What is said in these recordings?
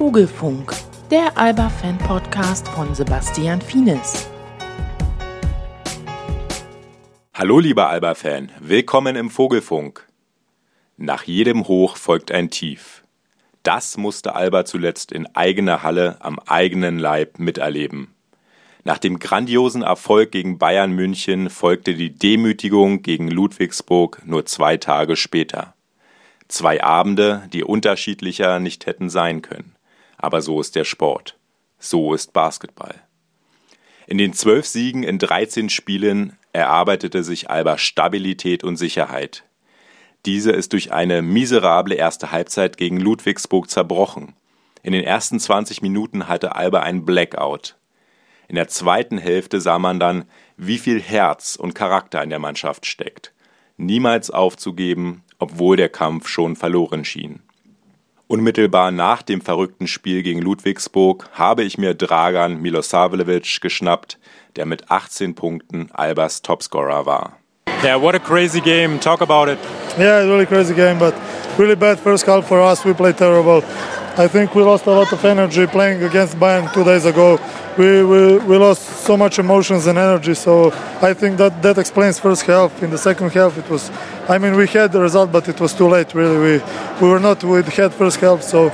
Vogelfunk, der Alba-Fan-Podcast von Sebastian Fienes. Hallo lieber Alba-Fan, willkommen im Vogelfunk. Nach jedem Hoch folgt ein Tief. Das musste Alba zuletzt in eigener Halle am eigenen Leib miterleben. Nach dem grandiosen Erfolg gegen Bayern München folgte die Demütigung gegen Ludwigsburg nur zwei Tage später. Zwei Abende, die unterschiedlicher nicht hätten sein können. Aber so ist der Sport. So ist Basketball. In den zwölf Siegen in 13 Spielen erarbeitete sich Alba Stabilität und Sicherheit. Diese ist durch eine miserable erste Halbzeit gegen Ludwigsburg zerbrochen. In den ersten 20 Minuten hatte Alba ein Blackout. In der zweiten Hälfte sah man dann, wie viel Herz und Charakter in der Mannschaft steckt. Niemals aufzugeben, obwohl der Kampf schon verloren schien. Unmittelbar nach dem verrückten Spiel gegen Ludwigsburg habe ich mir Dragan Milosavljevic geschnappt, der mit 18 Punkten Albers Topscorer war. Yeah, what a crazy game. Talk about it. Yeah, it's really crazy game, but really bad first half for us. We played terrible. I think we lost a lot of energy playing against Bayern two days ago. We, we, we lost so much emotions and energy, so I think that that explains first half. In the second half, it was, I mean, we had the result, but it was too late. Really, we we were not with head first half, so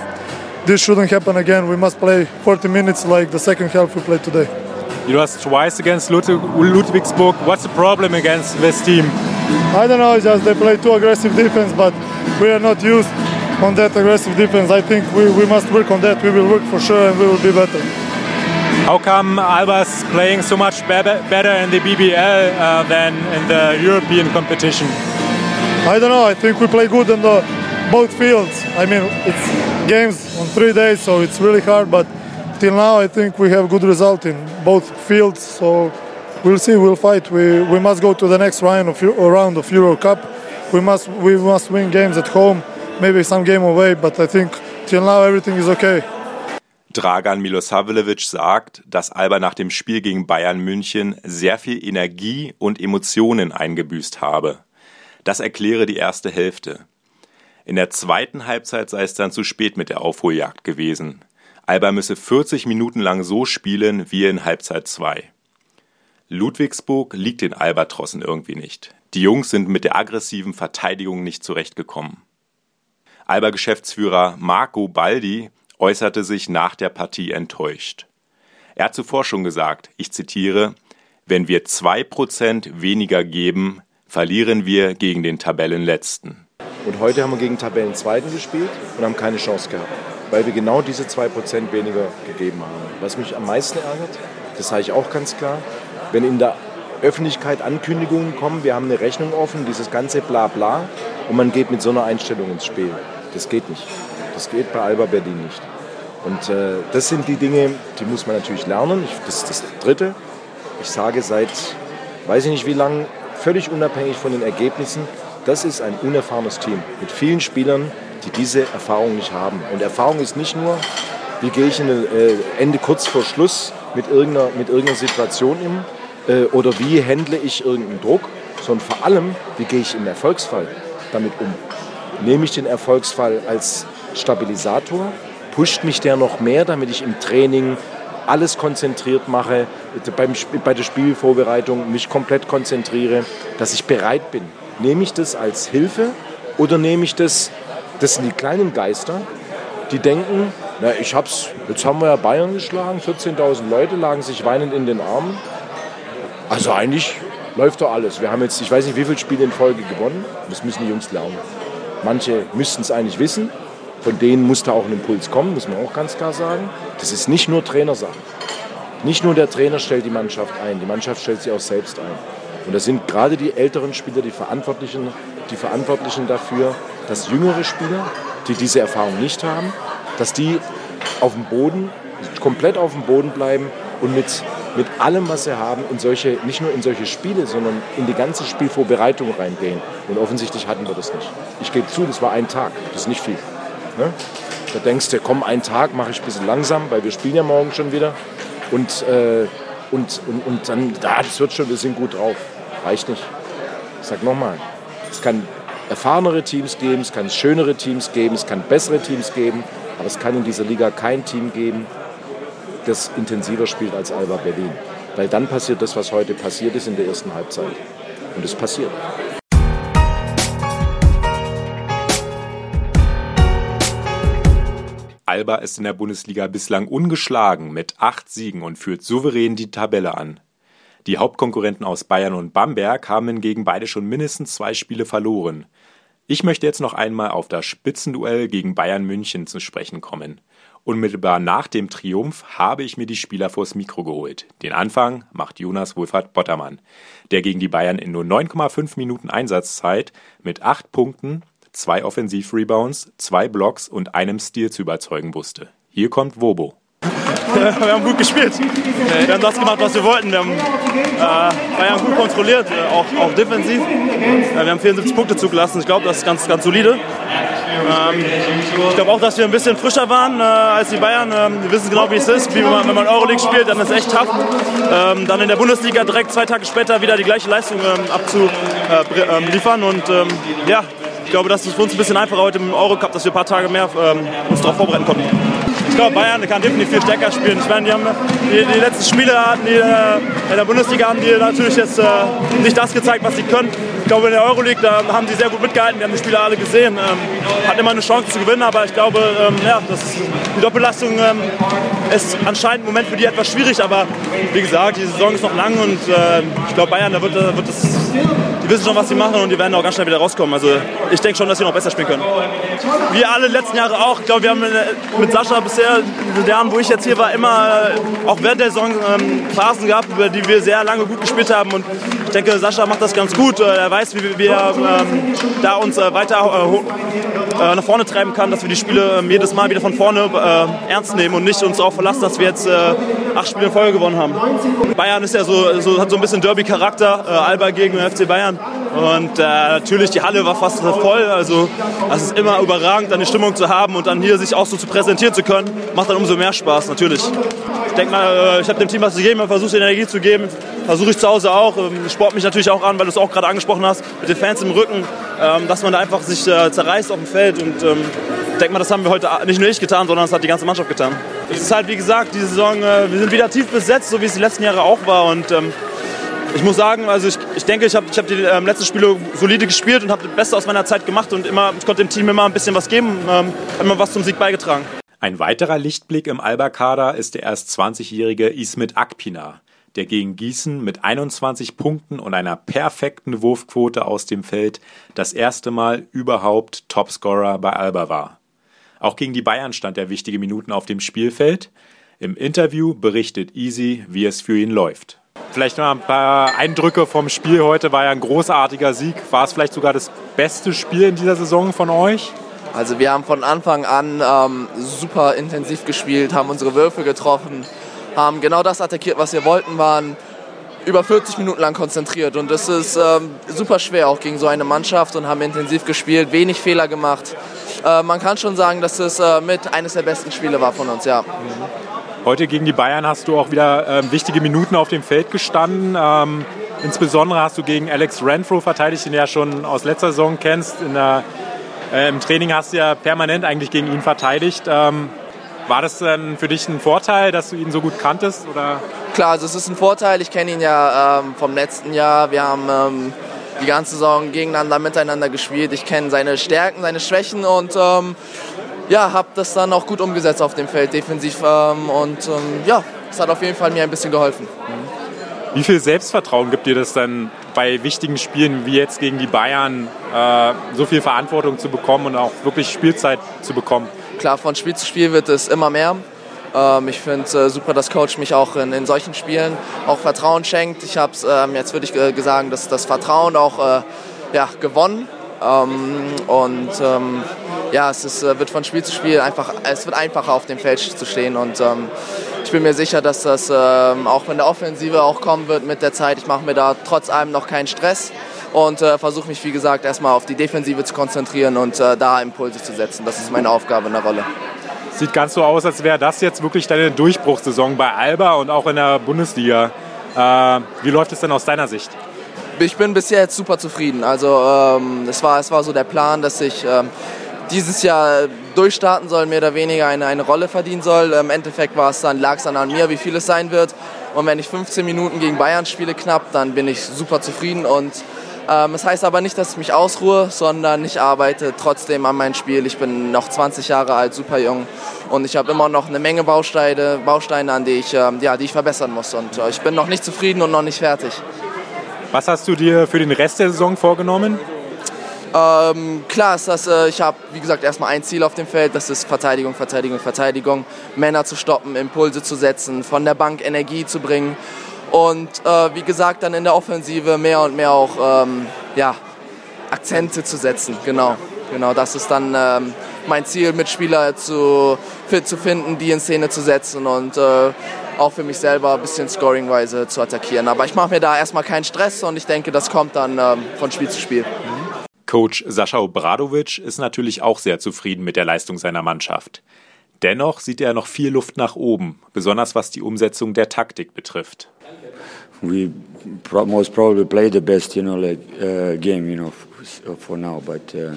this shouldn't happen again. We must play 40 minutes like the second half we played today. You lost twice against Ludwig Ludwigsburg. What's the problem against this team? I don't know, just they play too aggressive defense, but we are not used on that aggressive defense. I think we, we must work on that. We will work for sure and we will be better. How come Alba's playing so much be better in the BBL uh, than in the European competition? I don't know. I think we play good in the both fields. I mean, it's games on three days, so it's really hard. But till now, I think we have good result in both fields. So we'll see. We'll fight. We we must go to the next round of round of Euro Cup. We must we must win games at home maybe some game away, but I think till now everything is okay. Dragan Milosavljevic sagt, dass Alba nach dem Spiel gegen Bayern München sehr viel Energie und Emotionen eingebüßt habe. Das erkläre die erste Hälfte. In der zweiten Halbzeit sei es dann zu spät mit der Aufholjagd gewesen. Alba müsse 40 Minuten lang so spielen wie in Halbzeit 2. Ludwigsburg liegt den Albatrossen irgendwie nicht. Die Jungs sind mit der aggressiven Verteidigung nicht zurechtgekommen. Alba-Geschäftsführer Marco Baldi äußerte sich nach der Partie enttäuscht. Er hat zuvor schon gesagt, ich zitiere, wenn wir zwei Prozent weniger geben, verlieren wir gegen den Tabellenletzten. Und heute haben wir gegen Tabellenzweiten gespielt und haben keine Chance gehabt, weil wir genau diese zwei Prozent weniger gegeben haben. Was mich am meisten ärgert, das sage ich auch ganz klar, wenn in der Öffentlichkeit Ankündigungen kommen, wir haben eine Rechnung offen, dieses ganze Blabla und man geht mit so einer Einstellung ins Spiel. Das geht nicht. Das geht bei Alba Berlin nicht. Und äh, das sind die Dinge, die muss man natürlich lernen. Ich, das ist das Dritte. Ich sage seit, weiß ich nicht wie lange, völlig unabhängig von den Ergebnissen, das ist ein unerfahrenes Team mit vielen Spielern, die diese Erfahrung nicht haben. Und Erfahrung ist nicht nur, wie gehe ich in äh, Ende kurz vor Schluss mit irgendeiner, mit irgendeiner Situation um äh, oder wie handle ich irgendeinen Druck, sondern vor allem, wie gehe ich im Erfolgsfall damit um nehme ich den Erfolgsfall als Stabilisator, pusht mich der noch mehr, damit ich im Training alles konzentriert mache, beim, bei der Spielvorbereitung mich komplett konzentriere, dass ich bereit bin. Nehme ich das als Hilfe oder nehme ich das, das sind die kleinen Geister, die denken, na, ich hab's, jetzt haben wir ja Bayern geschlagen, 14.000 Leute lagen sich weinend in den Armen. Also eigentlich läuft doch alles. Wir haben jetzt, ich weiß nicht, wie viele Spiele in Folge gewonnen. Das müssen die Jungs lernen. Manche müssten es eigentlich wissen. Von denen muss da auch ein Impuls kommen, muss man auch ganz klar sagen. Das ist nicht nur Trainersache. Nicht nur der Trainer stellt die Mannschaft ein, die Mannschaft stellt sie auch selbst ein. Und das sind gerade die älteren Spieler die Verantwortlichen, die Verantwortlichen dafür, dass jüngere Spieler, die diese Erfahrung nicht haben, dass die auf dem Boden, komplett auf dem Boden bleiben und mit mit allem, was sie haben, in solche, nicht nur in solche Spiele, sondern in die ganze Spielvorbereitung reingehen. Und offensichtlich hatten wir das nicht. Ich gebe zu, das war ein Tag, das ist nicht viel. Ne? Da denkst du, komm, einen Tag mache ich ein bisschen langsam, weil wir spielen ja morgen schon wieder. Und, äh, und, und, und dann, da, das wird schon, wir sind gut drauf. Reicht nicht. Ich sag nochmal, es kann erfahrenere Teams geben, es kann schönere Teams geben, es kann bessere Teams geben. Aber es kann in dieser Liga kein Team geben, das intensiver spielt als Alba Berlin. Weil dann passiert das, was heute passiert ist in der ersten Halbzeit. Und es passiert. Alba ist in der Bundesliga bislang ungeschlagen mit acht Siegen und führt souverän die Tabelle an. Die Hauptkonkurrenten aus Bayern und Bamberg haben hingegen beide schon mindestens zwei Spiele verloren. Ich möchte jetzt noch einmal auf das Spitzenduell gegen Bayern München zu sprechen kommen. Unmittelbar nach dem Triumph habe ich mir die Spieler vors Mikro geholt. Den Anfang macht Jonas Wohlfahrt Bottermann, der gegen die Bayern in nur 9,5 Minuten Einsatzzeit mit acht Punkten, zwei Offensivrebounds, zwei Blocks und einem Stil zu überzeugen wusste. Hier kommt Wobo. wir haben gut gespielt. Wir haben das gemacht, was wir wollten. Wir haben äh, Bayern gut kontrolliert, äh, auch, auch defensiv. Äh, wir haben 74 Punkte zugelassen. Ich glaube, das ist ganz, ganz solide. Ähm, ich glaube auch, dass wir ein bisschen frischer waren äh, als die Bayern. Ähm, wir wissen genau, wie es ist. Wie man, wenn man Euroleague spielt, dann ist es echt tough. Ähm, dann in der Bundesliga direkt zwei Tage später wieder die gleiche Leistung ähm, abzuliefern. Ähm, und ähm, ja, ich glaube, das ist für uns ein bisschen einfacher heute im Eurocup, dass wir ein paar Tage mehr uns darauf vorbereiten konnten ich glaube, Bayern kann definitiv viel stärker spielen. Ich meine, die, haben, die, die letzten Spiele hatten die, äh, in der Bundesliga haben die natürlich jetzt äh, nicht das gezeigt, was sie können. Ich glaube, in der Euroleague da haben sie sehr gut mitgehalten. Wir haben die Spieler alle gesehen. Ähm, hatten immer eine Chance zu gewinnen, aber ich glaube, ähm, ja, das, die Doppelbelastung ähm, ist anscheinend im Moment für die etwas schwierig. Aber wie gesagt, die Saison ist noch lang und äh, ich glaube, Bayern, da wird, wird das die wissen schon, was sie machen und die werden auch ganz schnell wieder rauskommen. Also ich denke schon, dass sie noch besser spielen können. Wie alle letzten Jahre auch. Ich glaube, wir haben mit Sascha bisher, in den Jahren, wo ich jetzt hier war, immer äh, auch während der Saison ähm, Phasen gehabt, über die wir sehr lange gut gespielt haben. Und ich denke, Sascha macht das ganz gut. Äh, er weiß, wie wir ähm, da uns äh, weiter äh, nach vorne treiben kann, dass wir die Spiele ähm, jedes Mal wieder von vorne äh, ernst nehmen und nicht uns darauf verlassen, dass wir jetzt äh, acht Spiele in Folge gewonnen haben. Bayern ist ja so, so hat so ein bisschen Derby-Charakter, Alba gegen FC Bayern. Und äh, natürlich, die Halle war fast voll. Also es ist immer überragend, eine Stimmung zu haben und dann hier sich auch so zu präsentieren zu können. Macht dann umso mehr Spaß, natürlich. Ich denke mal, äh, ich habe dem Team was zu geben, versuche Energie zu geben. Versuche ich zu Hause auch. Ähm, sport mich natürlich auch an, weil du es auch gerade angesprochen hast, mit den Fans im Rücken, ähm, dass man da einfach sich äh, zerreißt auf dem Feld. Und ähm, ich denke mal, das haben wir heute nicht nur ich getan, sondern das hat die ganze Mannschaft getan. Es ist halt, wie gesagt, diese Saison, äh, wir sind wieder tief besetzt, so wie es die letzten Jahre auch war. Und ich muss sagen, also ich, ich denke, ich habe ich hab die ähm, letzten Spiele solide gespielt und habe das Beste aus meiner Zeit gemacht und immer, ich konnte dem Team immer ein bisschen was geben, ähm, immer was zum Sieg beigetragen. Ein weiterer Lichtblick im Alba-Kader ist der erst 20-jährige Ismet Akpina, der gegen Gießen mit 21 Punkten und einer perfekten Wurfquote aus dem Feld das erste Mal überhaupt Topscorer bei Alba war. Auch gegen die Bayern stand er wichtige Minuten auf dem Spielfeld. Im Interview berichtet Easy, wie es für ihn läuft. Vielleicht mal ein paar Eindrücke vom Spiel heute. War ja ein großartiger Sieg. War es vielleicht sogar das beste Spiel in dieser Saison von euch? Also wir haben von Anfang an ähm, super intensiv gespielt, haben unsere Würfe getroffen, haben genau das attackiert, was wir wollten, waren über 40 Minuten lang konzentriert. Und das ist ähm, super schwer auch gegen so eine Mannschaft und haben intensiv gespielt, wenig Fehler gemacht. Äh, man kann schon sagen, dass es äh, mit eines der besten Spiele war von uns, ja. Mhm. Heute gegen die Bayern hast du auch wieder ähm, wichtige Minuten auf dem Feld gestanden. Ähm, insbesondere hast du gegen Alex Renfro verteidigt, den du ja schon aus letzter Saison kennst. Der, äh, Im Training hast du ja permanent eigentlich gegen ihn verteidigt. Ähm, war das dann für dich ein Vorteil, dass du ihn so gut kanntest? Oder? Klar, also es ist ein Vorteil. Ich kenne ihn ja ähm, vom letzten Jahr. Wir haben ähm, die ganze Saison gegeneinander, miteinander gespielt. Ich kenne seine Stärken, seine Schwächen und ähm, ja, habe das dann auch gut umgesetzt auf dem Feld defensiv ähm, und ähm, ja, es hat auf jeden Fall mir ein bisschen geholfen. Wie viel Selbstvertrauen gibt dir das dann bei wichtigen Spielen wie jetzt gegen die Bayern, äh, so viel Verantwortung zu bekommen und auch wirklich Spielzeit zu bekommen? Klar, von Spiel zu Spiel wird es immer mehr. Ähm, ich finde es äh, super, dass Coach mich auch in, in, solchen Spielen auch Vertrauen schenkt. Ich habe es ähm, jetzt würde ich äh, sagen, dass das Vertrauen auch äh, ja, gewonnen und ähm, ja, es ist, äh, wird von Spiel zu Spiel einfach, es wird einfacher auf dem Feld zu stehen und ähm, ich bin mir sicher, dass das ähm, auch wenn der Offensive auch kommen wird mit der Zeit, ich mache mir da trotz allem noch keinen Stress und äh, versuche mich, wie gesagt, erstmal auf die Defensive zu konzentrieren und äh, da Impulse zu setzen. Das ist meine Aufgabe in der Rolle. Sieht ganz so aus, als wäre das jetzt wirklich deine Durchbruchssaison bei Alba und auch in der Bundesliga. Äh, wie läuft es denn aus deiner Sicht? Ich bin bisher jetzt super zufrieden. Also ähm, es, war, es war so der Plan, dass ich ähm, dieses Jahr durchstarten soll, mehr oder weniger eine, eine Rolle verdienen soll. Im Endeffekt es dann, lag es dann an mir, wie viel es sein wird. Und wenn ich 15 Minuten gegen Bayern spiele knapp, dann bin ich super zufrieden. Und ähm, das heißt aber nicht, dass ich mich ausruhe, sondern ich arbeite trotzdem an meinem Spiel. Ich bin noch 20 Jahre alt, super jung. Und ich habe immer noch eine Menge Bausteine, Bausteine an die ich, ähm, ja, die ich verbessern muss. Und äh, ich bin noch nicht zufrieden und noch nicht fertig. Was hast du dir für den Rest der Saison vorgenommen? Ähm, klar ist das, äh, ich habe, wie gesagt, erstmal ein Ziel auf dem Feld, das ist Verteidigung, Verteidigung, Verteidigung. Männer zu stoppen, Impulse zu setzen, von der Bank Energie zu bringen. Und äh, wie gesagt, dann in der Offensive mehr und mehr auch ähm, ja, Akzente zu setzen. Genau, genau das ist dann ähm, mein Ziel, Mitspieler zu, fit zu finden, die in Szene zu setzen und äh, auch für mich selber ein bisschen scoringweise zu attackieren. Aber ich mache mir da erstmal keinen Stress und ich denke, das kommt dann ähm, von Spiel zu Spiel. Coach Sascha Obradovic ist natürlich auch sehr zufrieden mit der Leistung seiner Mannschaft. Dennoch sieht er noch viel Luft nach oben, besonders was die Umsetzung der Taktik betrifft. We most probably play the best, you know, like uh, game, you know, for now. But uh,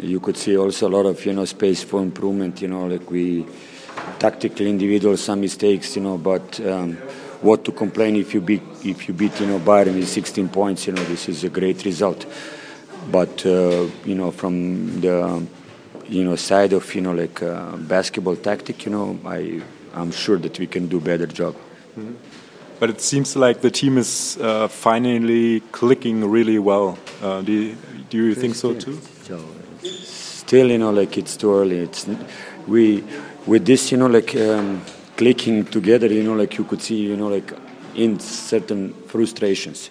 you could see also a lot of, you know, space for improvement. You know, like we tactically individual some mistakes, you know, but. Um, what to complain if you beat if you beat you know Bayern with 16 points? You know this is a great result. But uh, you know, from the you know side of you know like uh, basketball tactic, you know, I I'm sure that we can do better job. Mm -hmm. But it seems like the team is uh, finally clicking really well. Uh, do you, do you think so too? Still, you know, like it's too early. It's we with this, you know, like um, clicking together, you know, like you could see, you know, like in certain frustrations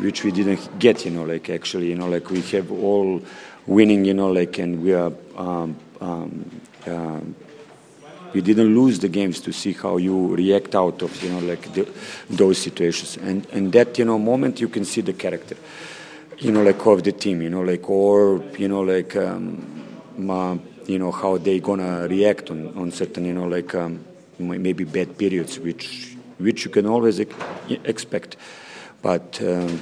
which we didn't get, you know, like actually, you know, like we have all winning, you know, like, and we are, um, um, uh, we didn't lose the games to see how you react out of, you know, like the, those situations. And, and that, you know, moment you can see the character, you know, like of the team, you know, like, or, you know, like, um, uh, you know, how they gonna react on, on certain, you know, like, um, maybe bad periods, which, which you can always expect but um,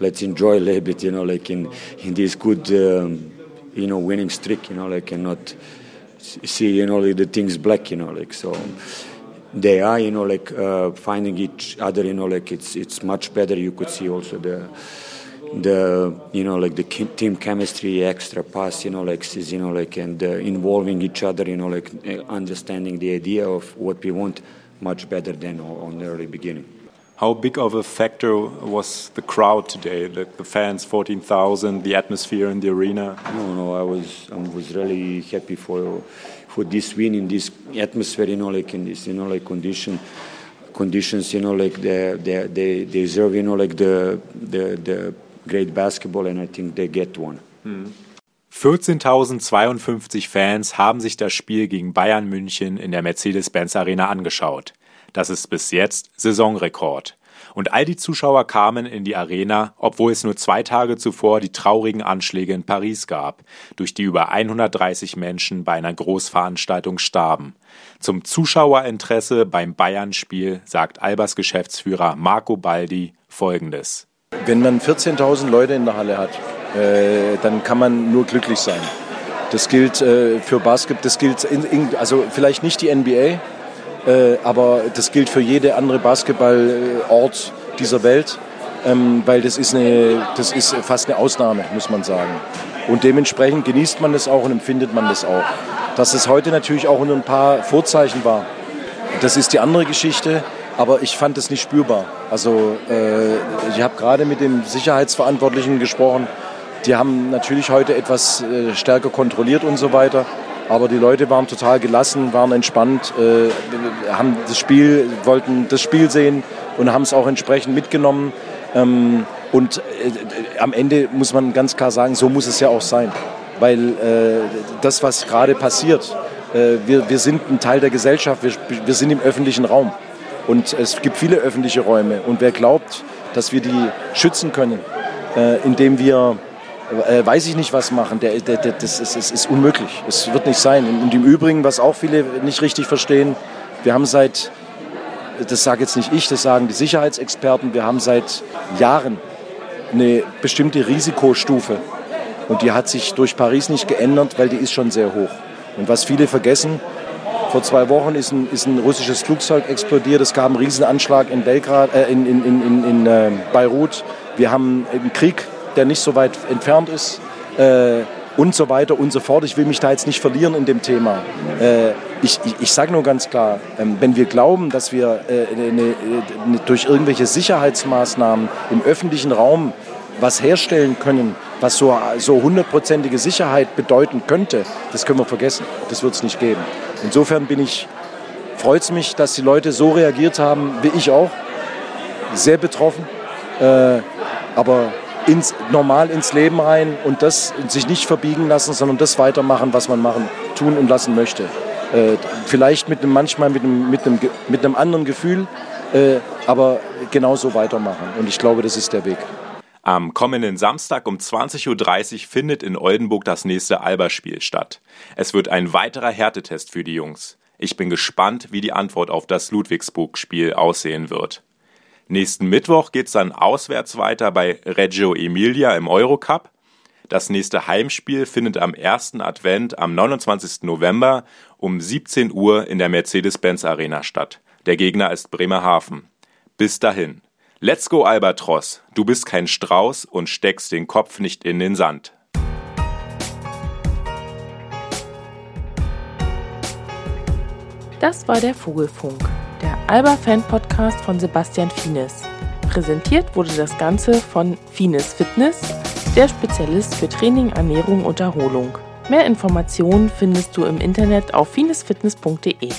let's enjoy a little bit, you know, like in in this good, um, you know, winning streak, you know, like and not see, you know, like the things black, you know, like so. They are, you know, like uh, finding each other, you know, like it's it's much better. You could see also the the you know like the team chemistry extra pass you know like is you know like and uh, involving each other you know like understanding the idea of what we want much better than on the early beginning how big of a factor was the crowd today? The, the fans, 14,000, the atmosphere in the arena? No, no, I was I was really happy for for this win in this atmosphere, you know, like in this, you know, like condition conditions, you know, like they they they deserve, you know, like the the the great basketball, and I think they get one. Hm. 14.052 Fans haben sich das Spiel gegen Bayern München in der Mercedes-Benz Arena angeschaut. Das ist bis jetzt Saisonrekord. Und all die Zuschauer kamen in die Arena, obwohl es nur zwei Tage zuvor die traurigen Anschläge in Paris gab, durch die über 130 Menschen bei einer Großveranstaltung starben. Zum Zuschauerinteresse beim Bayern-Spiel sagt Albers Geschäftsführer Marco Baldi Folgendes. Wenn man 14.000 Leute in der Halle hat, äh, dann kann man nur glücklich sein. Das gilt äh, für Basketball, das gilt in, in, also vielleicht nicht die NBA, äh, aber das gilt für jede andere Basketballort dieser Welt, ähm, weil das ist, eine, das ist fast eine Ausnahme, muss man sagen. Und dementsprechend genießt man das auch und empfindet man das auch. Dass es heute natürlich auch unter ein paar Vorzeichen war, das ist die andere Geschichte, aber ich fand es nicht spürbar. Also äh, ich habe gerade mit dem Sicherheitsverantwortlichen gesprochen, die haben natürlich heute etwas äh, stärker kontrolliert und so weiter. Aber die Leute waren total gelassen, waren entspannt, äh, haben das Spiel, wollten das Spiel sehen und haben es auch entsprechend mitgenommen. Ähm, und äh, am Ende muss man ganz klar sagen, so muss es ja auch sein. Weil äh, das, was gerade passiert, äh, wir, wir sind ein Teil der Gesellschaft, wir, wir sind im öffentlichen Raum. Und es gibt viele öffentliche Räume. Und wer glaubt, dass wir die schützen können, äh, indem wir äh, weiß ich nicht was machen. Der, der, der, das ist, ist, ist unmöglich. Es wird nicht sein. Und im Übrigen, was auch viele nicht richtig verstehen, wir haben seit, das sage jetzt nicht ich, das sagen die Sicherheitsexperten, wir haben seit Jahren eine bestimmte Risikostufe Und die hat sich durch Paris nicht geändert, weil die ist schon sehr hoch. Und was viele vergessen, vor zwei Wochen ist ein, ist ein russisches Flugzeug explodiert. Es gab einen Riesenanschlag in, Belgrad, äh, in, in, in, in äh, Beirut. Wir haben einen Krieg, der nicht so weit entfernt ist. Äh, und so weiter und so fort. Ich will mich da jetzt nicht verlieren in dem Thema. Äh, ich ich, ich sage nur ganz klar, ähm, wenn wir glauben, dass wir ne, ne, durch irgendwelche Sicherheitsmaßnahmen im öffentlichen Raum was herstellen können, was so hundertprozentige Sicherheit bedeuten könnte, das können wir vergessen. Das wird es nicht geben. Insofern bin ich, freut es mich, dass die Leute so reagiert haben, wie ich auch. Sehr betroffen. Äh, aber ins, normal ins Leben rein und das sich nicht verbiegen lassen, sondern das weitermachen, was man machen, tun und lassen möchte. Äh, vielleicht mit einem, manchmal mit einem, mit einem, mit einem anderen Gefühl, äh, aber genauso weitermachen. Und ich glaube, das ist der Weg. Am kommenden Samstag um 20.30 Uhr findet in Oldenburg das nächste Alberspiel statt. Es wird ein weiterer Härtetest für die Jungs. Ich bin gespannt, wie die Antwort auf das Ludwigsburg-Spiel aussehen wird. Nächsten Mittwoch geht's dann auswärts weiter bei Reggio Emilia im Eurocup. Das nächste Heimspiel findet am ersten Advent am 29. November um 17 Uhr in der Mercedes-Benz Arena statt. Der Gegner ist Bremerhaven. Bis dahin. Let's go Albatros, du bist kein Strauß und steckst den Kopf nicht in den Sand. Das war der Vogelfunk, der Alba-Fan-Podcast von Sebastian Fienes. Präsentiert wurde das Ganze von Fienes Fitness, der Spezialist für Training, Ernährung und Erholung. Mehr Informationen findest du im Internet auf finesfitness.de.